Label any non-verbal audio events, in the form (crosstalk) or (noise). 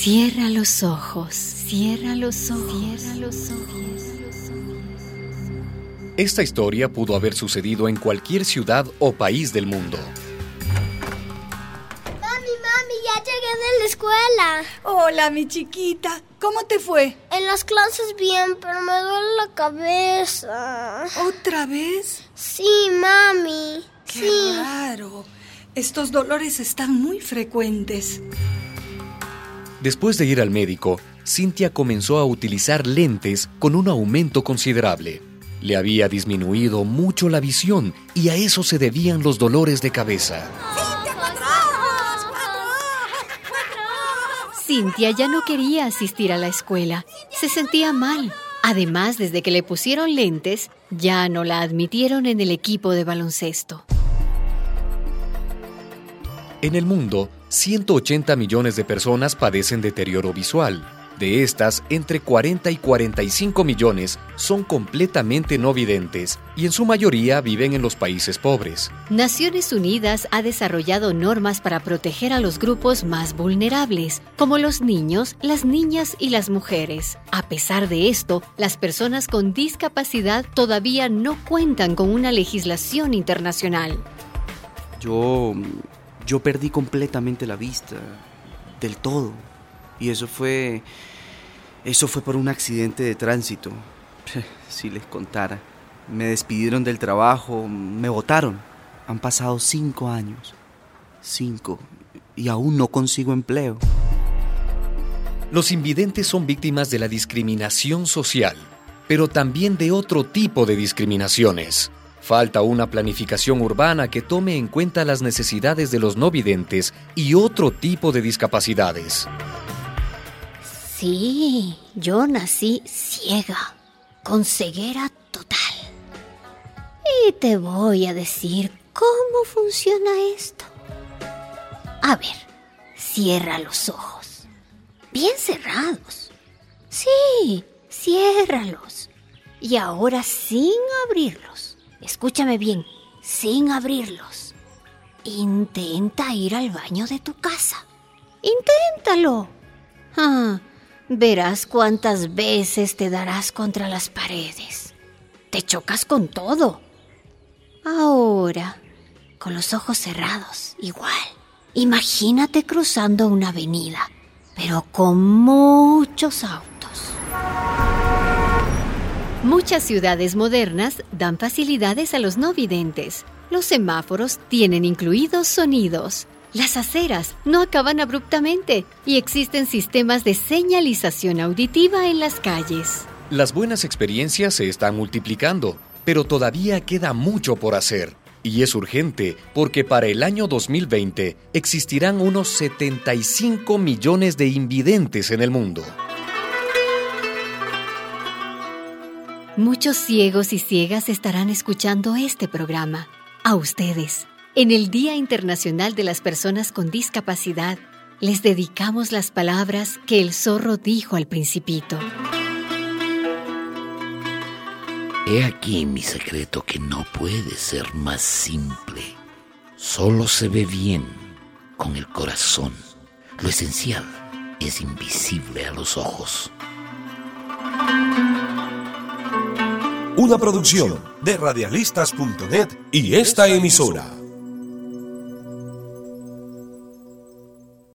Cierra los ojos, cierra los ojos, cierra los ojos. Esta historia pudo haber sucedido en cualquier ciudad o país del mundo. Mami, mami, ya llegué de la escuela. Hola, mi chiquita. ¿Cómo te fue? En las clases bien, pero me duele la cabeza. ¿Otra vez? Sí, mami. Qué sí. raro. Estos dolores están muy frecuentes. Después de ir al médico, Cynthia comenzó a utilizar lentes con un aumento considerable. Le había disminuido mucho la visión y a eso se debían los dolores de cabeza. Cintia ya no quería asistir a la escuela. Se sentía mal. Además, desde que le pusieron lentes, ya no la admitieron en el equipo de baloncesto. En el mundo, 180 millones de personas padecen deterioro visual. De estas, entre 40 y 45 millones son completamente no videntes y en su mayoría viven en los países pobres. Naciones Unidas ha desarrollado normas para proteger a los grupos más vulnerables, como los niños, las niñas y las mujeres. A pesar de esto, las personas con discapacidad todavía no cuentan con una legislación internacional. Yo. Yo perdí completamente la vista. Del todo. Y eso fue. Eso fue por un accidente de tránsito. (laughs) Si les contara. Me despidieron del trabajo, me votaron. Han pasado cinco años. Cinco. Y aún no consigo empleo. Los invidentes son víctimas de la discriminación social, pero también de otro tipo de discriminaciones. Falta una planificación urbana que tome en cuenta las necesidades de los no videntes y otro tipo de discapacidades. Sí, yo nací ciega, con ceguera total. Y te voy a decir cómo funciona esto. A ver, cierra los ojos. Bien cerrados. Sí, ciérralos. Y ahora sin abrirlos. Escúchame bien, sin abrirlos. Intenta ir al baño de tu casa. Inténtalo. Ah, verás cuántas veces te darás contra las paredes. Te chocas con todo. Ahora, con los ojos cerrados, igual. Imagínate cruzando una avenida, pero con muchos autos. Muchas ciudades modernas dan facilidades a los no videntes. Los semáforos tienen incluidos sonidos. Las aceras no acaban abruptamente y existen sistemas de señalización auditiva en las calles. Las buenas experiencias se están multiplicando, pero todavía queda mucho por hacer. Y es urgente porque para el año 2020 existirán unos 75 millones de invidentes en el mundo. Muchos ciegos y ciegas estarán escuchando este programa. A ustedes, en el Día Internacional de las Personas con Discapacidad, les dedicamos las palabras que el zorro dijo al principito. He aquí mi secreto que no puede ser más simple. Solo se ve bien con el corazón. Lo esencial es invisible a los ojos. Una producción de radialistas.net y esta emisora.